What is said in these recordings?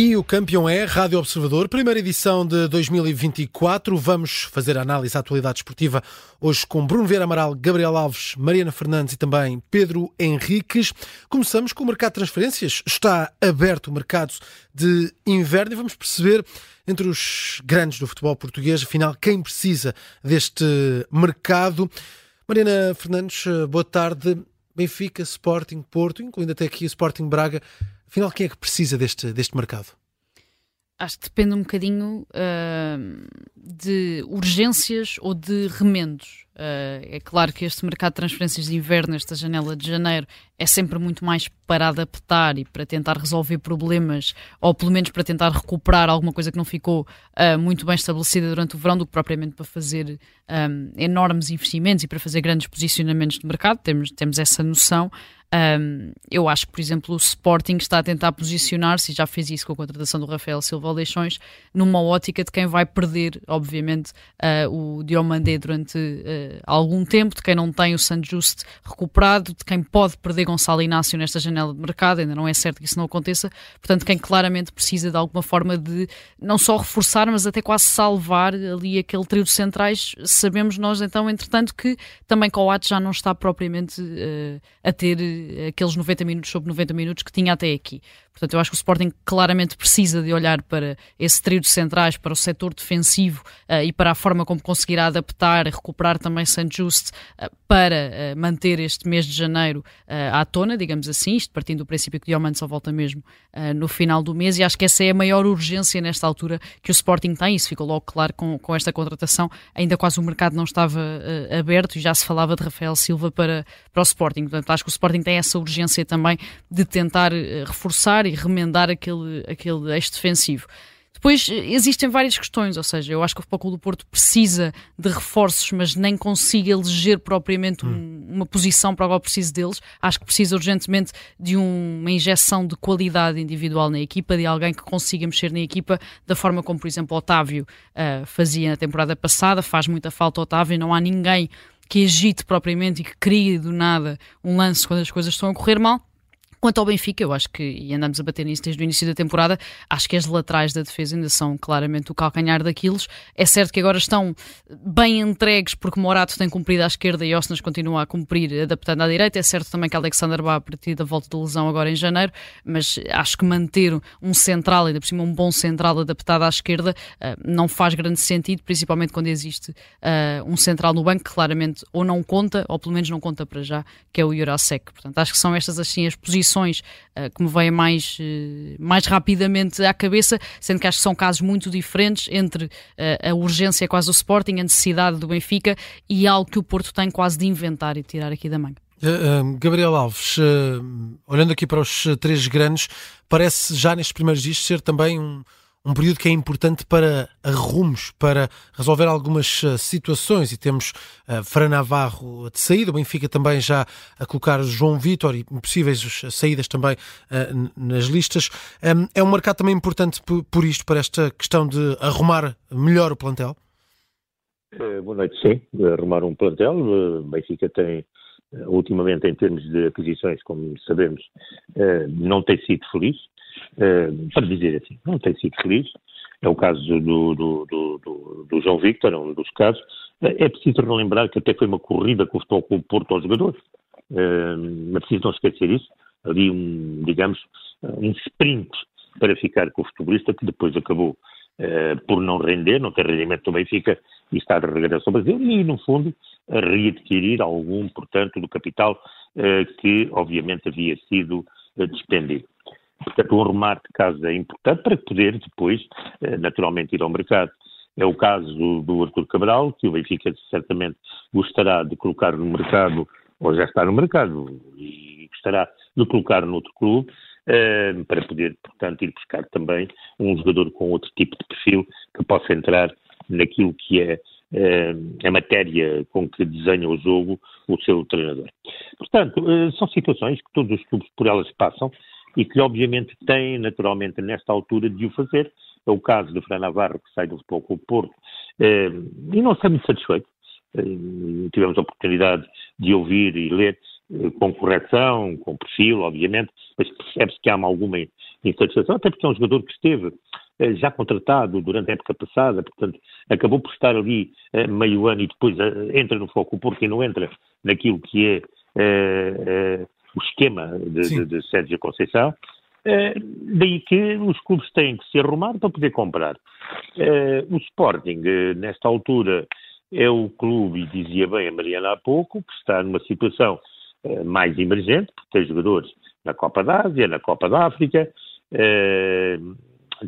E o campeão é Rádio Observador, primeira edição de 2024. Vamos fazer a análise à atualidade esportiva hoje com Bruno Vieira Amaral, Gabriel Alves, Mariana Fernandes e também Pedro Henriques. Começamos com o mercado de transferências. Está aberto o mercado de inverno e vamos perceber entre os grandes do futebol português, afinal, quem precisa deste mercado. Mariana Fernandes, boa tarde. Benfica, Sporting, Porto, incluindo até aqui o Sporting Braga. Afinal, quem é que precisa deste, deste mercado? Acho que depende um bocadinho uh, de urgências ou de remendos. Uh, é claro que este mercado de transferências de inverno, esta janela de janeiro, é sempre muito mais para adaptar e para tentar resolver problemas, ou pelo menos para tentar recuperar alguma coisa que não ficou uh, muito bem estabelecida durante o verão, do que propriamente para fazer um, enormes investimentos e para fazer grandes posicionamentos de mercado. Temos, temos essa noção. Um, eu acho que, por exemplo, o Sporting está a tentar posicionar-se, e já fez isso com a contratação do Rafael Silva Aleixões, numa ótica de quem vai perder, obviamente, uh, o Diomandé durante uh, algum tempo, de quem não tem o San Just recuperado, de quem pode perder Gonçalo Inácio nesta janela de mercado, ainda não é certo que isso não aconteça, portanto, quem claramente precisa de alguma forma de não só reforçar, mas até quase salvar ali aquele trio de centrais, sabemos nós então, entretanto, que também Coates já não está propriamente uh, a ter aqueles 90 minutos sobre 90 minutos que tinha até aqui. Portanto, eu acho que o Sporting claramente precisa de olhar para esse trio de centrais, para o setor defensivo uh, e para a forma como conseguirá adaptar e recuperar também St. Just uh, para uh, manter este mês de janeiro à tona, digamos assim, isto partindo do princípio que o Diamante só volta mesmo no final do mês. E acho que essa é a maior urgência nesta altura que o Sporting tem, isso ficou logo claro com, com esta contratação, ainda quase o mercado não estava aberto e já se falava de Rafael Silva para, para o Sporting, portanto acho que o Sporting tem essa urgência também de tentar reforçar e remendar aquele, aquele eixo defensivo. Depois existem várias questões, ou seja, eu acho que o Futebol Clube do Porto precisa de reforços, mas nem consiga eleger propriamente um, hum. uma posição para a qual precisa deles. Acho que precisa urgentemente de um, uma injeção de qualidade individual na equipa, de alguém que consiga mexer na equipa da forma como, por exemplo, Otávio uh, fazia na temporada passada. Faz muita falta Otávio, não há ninguém que agite propriamente e que crie do nada um lance quando as coisas estão a correr mal. Quanto ao Benfica, eu acho que, e andamos a bater nisso desde o início da temporada, acho que as laterais da defesa ainda são claramente o calcanhar daqueles. É certo que agora estão bem entregues porque Morato tem cumprido à esquerda e Osnas continua a cumprir adaptando à direita. É certo também que Alexander Bá a partir da volta da lesão agora em janeiro, mas acho que manter um central, ainda por cima um bom central adaptado à esquerda, eh, não faz grande sentido, principalmente quando existe uh, um central no banco que claramente ou não conta, ou pelo menos não conta para já, que é o Jurasek. Portanto, acho que são estas assim as posições posições uh, que me vêm mais, uh, mais rapidamente à cabeça, sendo que acho que são casos muito diferentes entre uh, a urgência quase do Sporting, a necessidade do Benfica e algo que o Porto tem quase de inventar e tirar aqui da manga. Gabriel Alves, olhando aqui para os três grandes, parece já nestes primeiros dias ser também um, um período que é importante para arrumos, para resolver algumas uh, situações. E temos uh, Fran Navarro de saída, o Benfica também já a colocar João Vitor e possíveis saídas também uh, nas listas. Um, é um mercado também importante por, por, isto, para esta questão de arrumar melhor o plantel? boa noite, sim. Arrumar um plantel. O Benfica tem ultimamente, em termos de aquisições, como sabemos, não tem sido feliz. Uh, para dizer assim, não tem sido feliz. É o caso do, do, do, do João Victor, é um dos casos. Uh, é preciso relembrar que até foi uma corrida com o Porto aos jogadores. Uh, é preciso não esquecer isso. Ali, um, digamos, um sprint para ficar com o futebolista que depois acabou por não render, não ter rendimento do Benfica e está de regresso ao Brasil e, no fundo, readquirir algum, portanto, do capital que, obviamente, havia sido despendido. Portanto, um remate de casos é importante para poder depois, eh, naturalmente, ir ao mercado. É o caso do Artur Cabral, que o Benfica certamente gostará de colocar no mercado, ou já está no mercado, e gostará de colocar noutro clube, eh, para poder, portanto, ir buscar também um jogador com outro tipo de perfil que possa entrar naquilo que é eh, a matéria com que desenha o jogo o seu treinador. Portanto, são situações que todos os clubes por elas passam e que obviamente tem naturalmente nesta altura de o fazer. É o caso de Fran Navarro, que sai do Futebol o Porto, eh, e não está muito satisfeito. Eh, tivemos a oportunidade de ouvir e ler eh, com correção, com perfil, obviamente, mas percebe-se que há alguma insatisfação, até porque é um jogador que esteve eh, já contratado durante a época passada, portanto, acabou por estar ali eh, meio ano e depois eh, entra no foco porque não entra naquilo que é o esquema de, de, de Sérgio Conceição. daí que os clubes têm que se arrumar para poder comprar. o Sporting, nesta altura, é o clube, e dizia bem a Mariana há pouco, que está numa situação mais emergente, porque tem jogadores na Copa da Ásia, na Copa da África,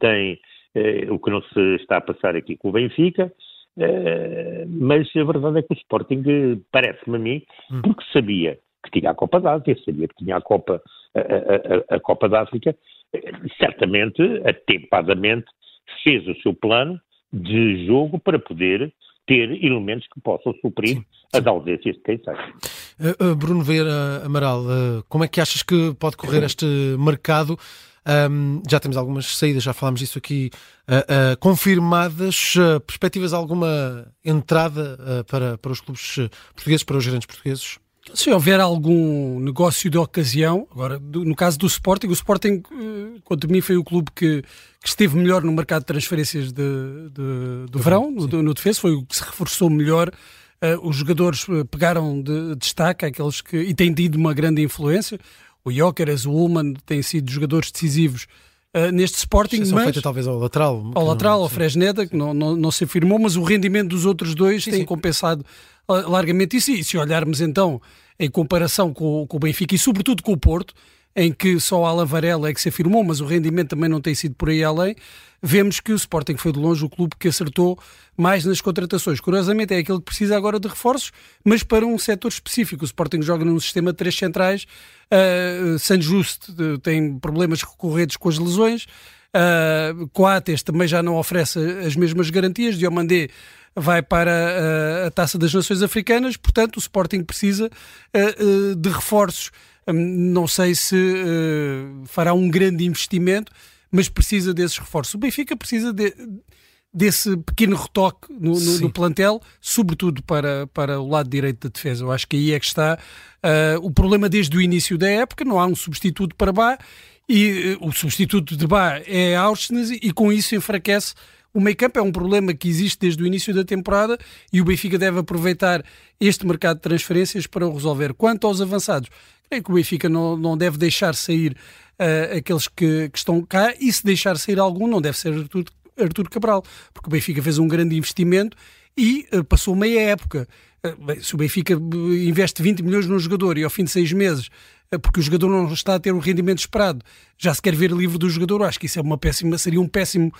tem eh, o que não se está a passar aqui com o Benfica, eh, mas a verdade é que o Sporting, parece-me a mim, hum. porque sabia que tinha a Copa da Ásia, sabia que tinha a Copa, a, a, a Copa da África, eh, certamente, atempadamente, fez o seu plano de jogo para poder ter elementos que possam suprir sim, sim. as ausências de quem sai. Uh, uh, Bruno Veira Amaral, uh, como é que achas que pode correr este mercado? Um, já temos algumas saídas, já falámos disso aqui, confirmadas. Perspectivas alguma entrada para, para os clubes portugueses, para os gerentes portugueses? Se houver algum negócio de ocasião, agora, do, no caso do Sporting, o Sporting, quanto a mim, foi o clube que, que esteve melhor no mercado de transferências de, de, do verão, no, no defesa, foi o que se reforçou melhor. Uh, os jogadores pegaram de destaque, aqueles que. e têm tido uma grande influência o Jóqueres, o Ullman têm sido jogadores decisivos uh, neste Sporting. Exceção mas, feita talvez ao lateral. Ao lateral, não, ao Fresneda, que não, não, não, se afirmou, mas o rendimento dos outros dois sim, tem sim. compensado largamente isso. E se olharmos então em comparação com, com o Benfica e sobretudo com o Porto, em que só Alan Varela é que se afirmou, mas o rendimento também não tem sido por aí além, vemos que o Sporting foi de longe o clube que acertou mais nas contratações. Curiosamente é aquele que precisa agora de reforços, mas para um setor específico. O Sporting joga num sistema de três centrais, uh, San Just uh, tem problemas recorrentes com as lesões, uh, Coates também já não oferece as mesmas garantias, Diomandé vai para a, a Taça das Nações Africanas, portanto o Sporting precisa uh, de reforços Hum, não sei se uh, fará um grande investimento, mas precisa desses reforços. O Benfica precisa de, desse pequeno retoque no, no, no, plantel, sobretudo para, para o lado direito da defesa. Eu acho que aí é que está uh, o problema desde o início da época. Não há um substituto para Bá e uh, o substituto de Bá é Auschwitz e com isso enfraquece o meio campo é um problema que existe desde o início da temporada e o Benfica deve aproveitar este mercado de transferências para o resolver. Quanto aos avançados, creio que o Benfica não, não deve deixar sair uh, aqueles que, que, estão cá e se deixar sair algum não deve ser Artur, Artur Cabral, porque o Benfica fez um grande investimento e uh, passou meia época. Uh, se o Benfica investe 20 milhões num jogador e ao fim de seis meses porque o jogador não está a ter o rendimento esperado, já se quer ver livre do jogador, acho que isso é uma péssima, seria um péssimo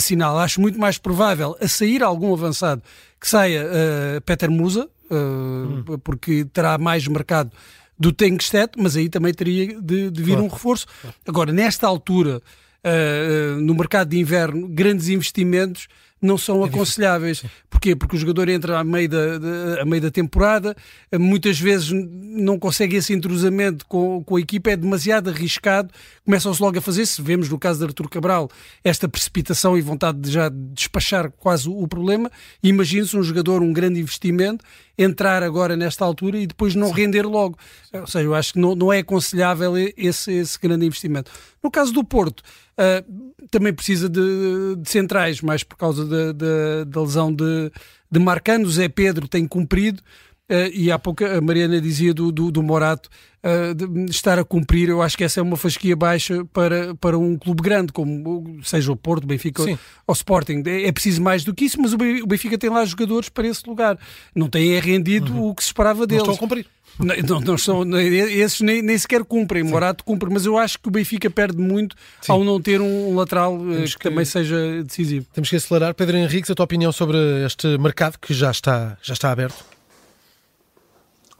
sinal. Acho muito mais provável a sair algum avançado que saia uh, Peter Musa, uh, hum. porque terá mais mercado do Tenkstedt, mas aí também teria de, de vir claro. um reforço. Agora, nesta altura, uh, no mercado de inverno, grandes investimentos não são é aconselháveis. Porquê? Porque o jogador entra a meio da, de, a meio da temporada, muitas vezes não consegue esse entrosamento com, com a equipa, é demasiado arriscado, começam-se logo a fazer, se vemos no caso de Artur Cabral, esta precipitação e vontade de já despachar quase o, problema, imagine-se um jogador, um grande investimento, entrar agora nesta altura e depois não Sim. render logo. Ou seja, eu acho que não, não é aconselhável esse, esse grande investimento. No caso do Porto, uh, também precisa de, de, centrais, mais por causa da, da, lesão de, de Marcano. Zé Pedro tem cumprido. Uh, e há pouco a Mariana dizia do, do, do Morato uh, estar a cumprir, eu acho que essa é uma fasquia baixa para, para um clube grande, como seja o Porto, o Benfica Sim. ou o Sporting. É, é, preciso mais do que isso, mas o Benfica tem lá jogadores para esse lugar. Não tem rendido uhum. o que se esperava deles. Não estão a cumprir. Não, não, não são, esses nem, nem sequer cumprem, Sim. Morato cumpre, mas eu acho que o Benfica perde muito Sim. ao não ter um lateral eh, que, que, também seja decisivo. Temos que acelerar. Pedro Henrique, a tua opinião sobre este mercado que já está, já está aberto?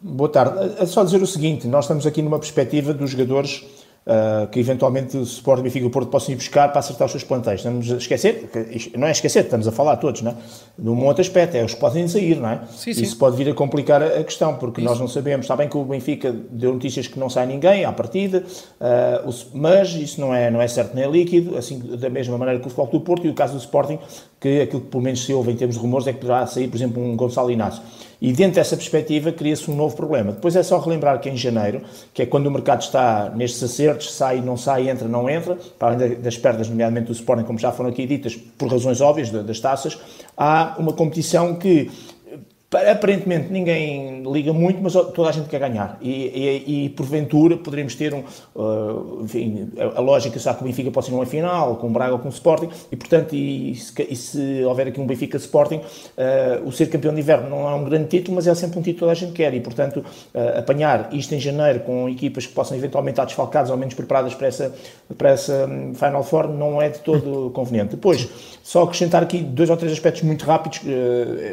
Boa tarde. É só dizer o seguinte: nós estamos aqui numa perspectiva dos jogadores uh, que eventualmente o Sport Benfica e o Porto possam ir buscar para acertar os seus plantéis. Estamos a esquecer, não é esquecer, estamos a falar todos, não é? Num outro aspecto, é os que podem sair, não é? Sim, sim. Isso pode vir a complicar a questão, porque Isso. nós não sabemos. Está bem que o Benfica deu notícias que não sai ninguém à partida, uh, mas isso não é, não é certo nem é líquido, assim da mesma maneira que o Futebol do Porto e o caso do Sporting que aquilo que pelo menos se ouve em termos de rumores é que poderá sair, por exemplo, um Gonçalo Inácio. E dentro dessa perspectiva cria-se um novo problema. Depois é só relembrar que em janeiro, que é quando o mercado está nestes acertos, sai, não sai, entra, não entra, para além das perdas, nomeadamente do Sporting, como já foram aqui ditas, por razões óbvias das taças, há uma competição que Aparentemente ninguém liga muito, mas toda a gente quer ganhar. E, e, e porventura poderemos ter um, uh, enfim, a, a, lógica sabe que o Benfica pode ser uma final, com o Braga ou com o Sporting, e portanto, e, se, e se houver aqui um Benfica Sporting, uh, o ser campeão de inverno não é um grande título, mas é sempre um título que toda a gente quer. E portanto, uh, apanhar isto em janeiro com equipas que possam eventualmente estar desfalcadas ou menos preparadas para essa, para essa um, Final Four não é de todo conveniente. Depois, só acrescentar aqui dois ou três aspectos muito rápidos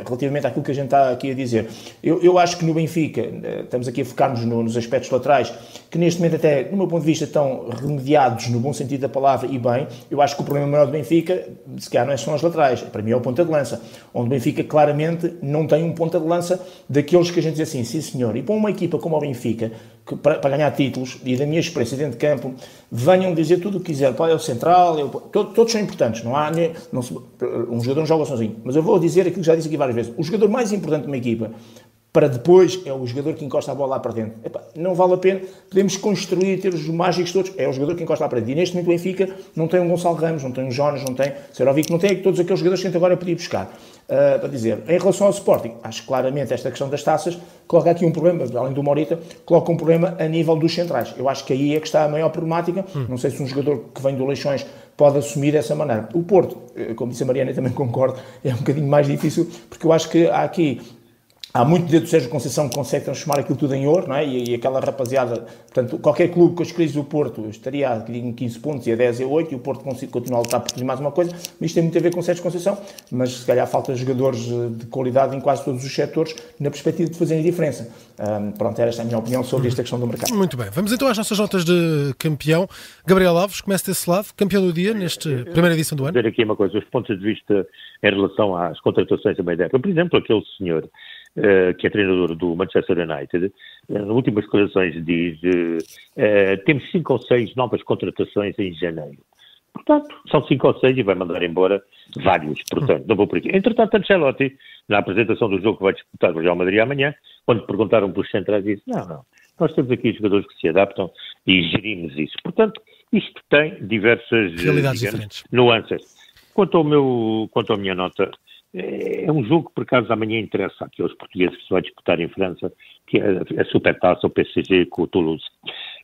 relativamente àquilo que a gente está aqui a dizer. Eu, eu acho que no Benfica, eh, estamos aqui a focar-nos no, nos aspectos laterais, que neste momento até, do meu ponto de vista, estão remediados no bom sentido da palavra e bem. Eu acho que o problema maior do Benfica, se calhar não é são as laterais, para mim é o ponta de lança, onde o Benfica claramente não tem um ponta de lança daqueles que a gente diz assim, sim senhor, e para uma equipa como o Benfica, que, para, para, ganhar títulos, e da minha experiência dentro de campo, venham dizer tudo o que quiser, pode é o central, eu, todos, todos são importantes, não há, não se, um jogador não joga sozinho, mas eu vou dizer aquilo que já disse aqui várias vezes, o jogador mais importante de uma equipa, para depois é o jogador que encosta a bola lá para dentro. Epá, não vale a pena, podemos construir, ter os mágicos todos, é o jogador que encosta lá para dentro. E neste momento o Benfica não tem um Gonçalo Ramos, não tem um Jonas, não tem Serovic, não tem todos aqueles jogadores que a gente agora podia buscar. Uh, para dizer, em relação ao Sporting, acho que claramente esta questão das taças coloca aqui um problema, além do Morita, coloca um problema a nível dos centrais. Eu acho que aí é que está a maior problemática. Hum. Não sei se um jogador que vem do Leixões pode assumir dessa maneira. O Porto, eh, como disse a Mariana, também concordo, é um bocadinho mais difícil, porque eu acho que há aqui Há muito dedo do Sérgio Conceição que consegue transformar aquilo tudo em ouro, não é? E, e aquela rapaziada, portanto, qualquer clube com as crises do Porto estaria em 15 pontos e a 10 e 8 e o Porto continua a lutar por mais uma coisa, mas isto tem muito a ver com o Sérgio Conceição, mas se calhar falta jogadores eh, de qualidade em quase todos os setores na perspectiva de fazerem a diferença. Um, pronto, era esta a minha opinião sobre esta questão do mercado. Muito bem, vamos então às nossas notas de campeão. Gabriel Alves, começa desse lado, campeão do dia nesta primeira edição do ano. Vou dizer aqui uma coisa, os pontos de vista em relação às contratações da Por exemplo, aquele senhor que é treinador do Manchester United, uh, nas últimas declarações diz uh, temos cinco ou seis novas contratações em janeiro. Portanto, são cinco ou seis e vai mandar embora vários. Portanto, não vou por aqui. Entretanto, Ancelotti, na apresentação do jogo que vai disputar o Real Madrid amanhã, quando perguntaram pelos centrais, disse, não, não, nós temos aqui jogadores que se adaptam e gerimos isso. Portanto, isto tem diversas Realidades digamos, nuances. Quanto, ao meu, quanto à minha nota, é um jogo que, por acaso, amanhã interessa aqui aos portugueses que se vai disputar em França, que é a Supertaça, o PSG com o Toulouse.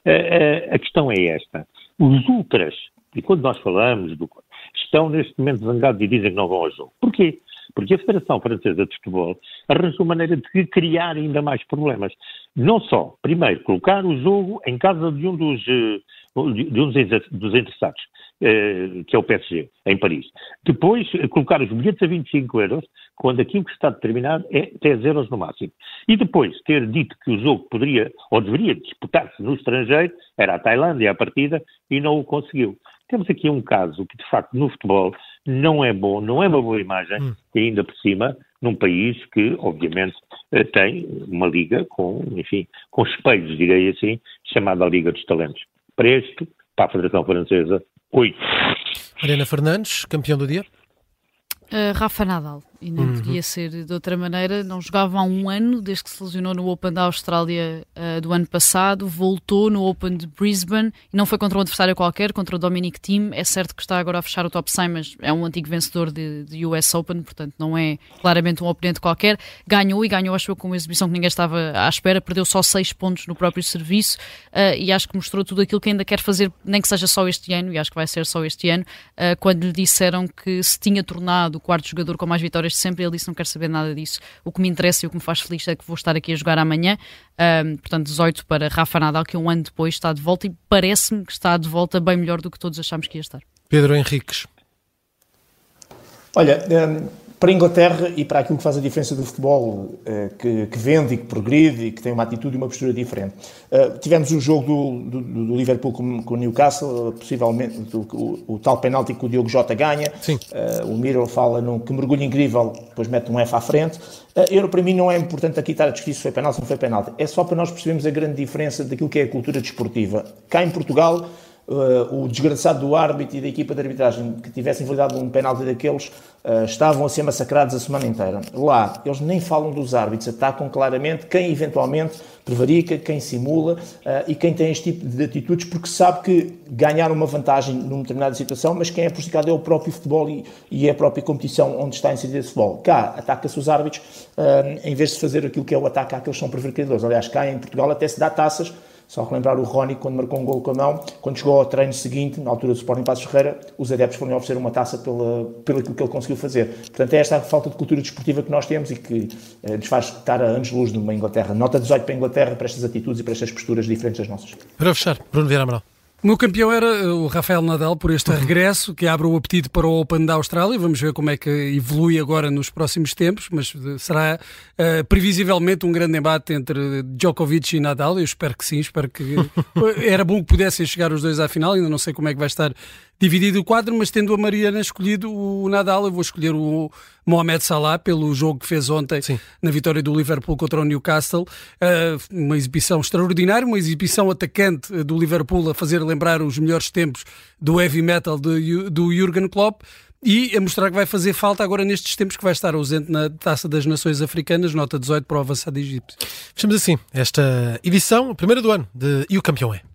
A, a, questão é esta. Os ultras, e quando nós falamos, do, estão neste momento zangados e dizem que não vão ao jogo. Porquê? Porque a Federação Francesa de Futebol arranjou maneira de criar ainda mais problemas. Não só, primeiro, colocar o jogo em casa de um dos, eh, de um dos interessados, eh, que é o PSG, em Paris. Depois, colocar os bilhetes a 25 euros, quando aquilo que está determinado é 10 euros no máximo. E depois, ter dito que o jogo poderia, ou deveria disputar-se no estrangeiro, era a Tailândia a partida, e não o conseguiu. Temos aqui um caso que, de facto, no futebol não é bom, não é uma boa imagem, hum. e ainda por cima, num país que, obviamente, eh, tem uma liga com, enfim, com espelhos, direi assim, chamada Liga dos Talentos. Para este, para a Federação Francesa, Oi. Mariana Fernandes, campeão do dia. Uh, Rafa Nadal e não uhum. podia ser de outra maneira. Não jogava há um ano, desde que se lesionou no Open da Austrália uh, do ano passado, voltou no Open de Brisbane e não foi contra um adversário qualquer, contra o Dominic Thiem. É certo que está agora a fechar o top 100, mas é um antigo vencedor de, de US Open, portanto não é claramente um oponente qualquer. Ganhou e ganhou, acho eu, com uma exibição que ninguém estava à espera, perdeu só 6 pontos no próprio serviço uh, e acho que mostrou tudo aquilo que ainda quer fazer, nem que seja só este ano, e acho que vai ser só este ano, uh, quando lhe disseram que se tinha tornado o quarto jogador com mais vitórias de sempre, ele disse não quero saber nada disso. O que me interessa e o que me faz feliz é que vou estar aqui a jogar amanhã. Um, portanto, 18 para Rafa Nadal, que um ano depois está de volta e parece-me que está de volta bem melhor do que todos achámos que ia estar. Pedro Henriques. Olha, para a Inglaterra e para aquilo que faz a diferença do futebol, uh, que, que, vende e que progride e que tem uma atitude e uma postura diferente. Uh, tivemos o jogo do, do, do Liverpool com, com, o Newcastle, possivelmente do, o, o, tal penalti que o Diogo Jota ganha. Uh, o Miro fala num que mergulho incrível, depois mete um F à frente. eu, para mim, não é importante aqui estar a discutir se foi penalti ou não foi penalti. É só para nós percebermos a grande diferença daquilo que é a cultura desportiva. Cá em Portugal, uh, o desgraçado do árbitro e da equipa de arbitragem que tivessem validado um penalti daqueles uh, estavam a ser massacrados a semana inteira. Lá, eles nem falam dos árbitros, atacam claramente quem eventualmente prevarica, quem simula uh, e quem tem este tipo de atitudes, porque sabe que ganhar uma vantagem numa determinada situação, mas quem é prejudicado é o próprio futebol e, e é a própria competição onde está inserido esse futebol. Cá, ataca-se os árbitros em vez de fazer aquilo que é o ataque àqueles que são prevaricadores. Aliás, cá em Portugal até se dá taças só relembrar o Rony, quando marcou um gol com a mão, quando chegou ao treino seguinte, na altura do Sporting Passos Ferreira, os adeptos foram oferecer uma taça pela, pelo que ele conseguiu fazer. Portanto, é esta a falta de cultura desportiva que nós temos e que eh, nos faz estar a anos-luz numa Inglaterra. Nota 18 para a Inglaterra, para estas atitudes e para estas posturas diferentes das nossas. Para fechar, Bruno Vieira Amaral. O meu campeão era eh, o Rafael Nadal por este regresso que abre o apetite para o Open da Austrália. Vamos ver como é que evolui agora nos próximos tempos, mas eh, será uh, previsivelmente um grande embate entre Djokovic e Nadal. Eu espero que sim, espero que era bom que pudessem chegar os dois à final. Ainda não sei como é que vai estar dividido o quadro, mas tendo a Mariana escolhido o Nadal, eu vou escolher o Mohamed Salah pelo jogo que fez ontem Sim. na vitória do Liverpool contra o Newcastle. Uh, uma exibição extraordinária, uma exibição atacante do Liverpool a fazer lembrar os melhores tempos do heavy metal de, do Jurgen Klopp e a mostrar que vai fazer falta agora nestes tempos que vai estar ausente na Taça das Nações Africanas, nota 18 para o avançado egípcio. Fechamos assim esta edição, a primeira do ano de E o Campeão é.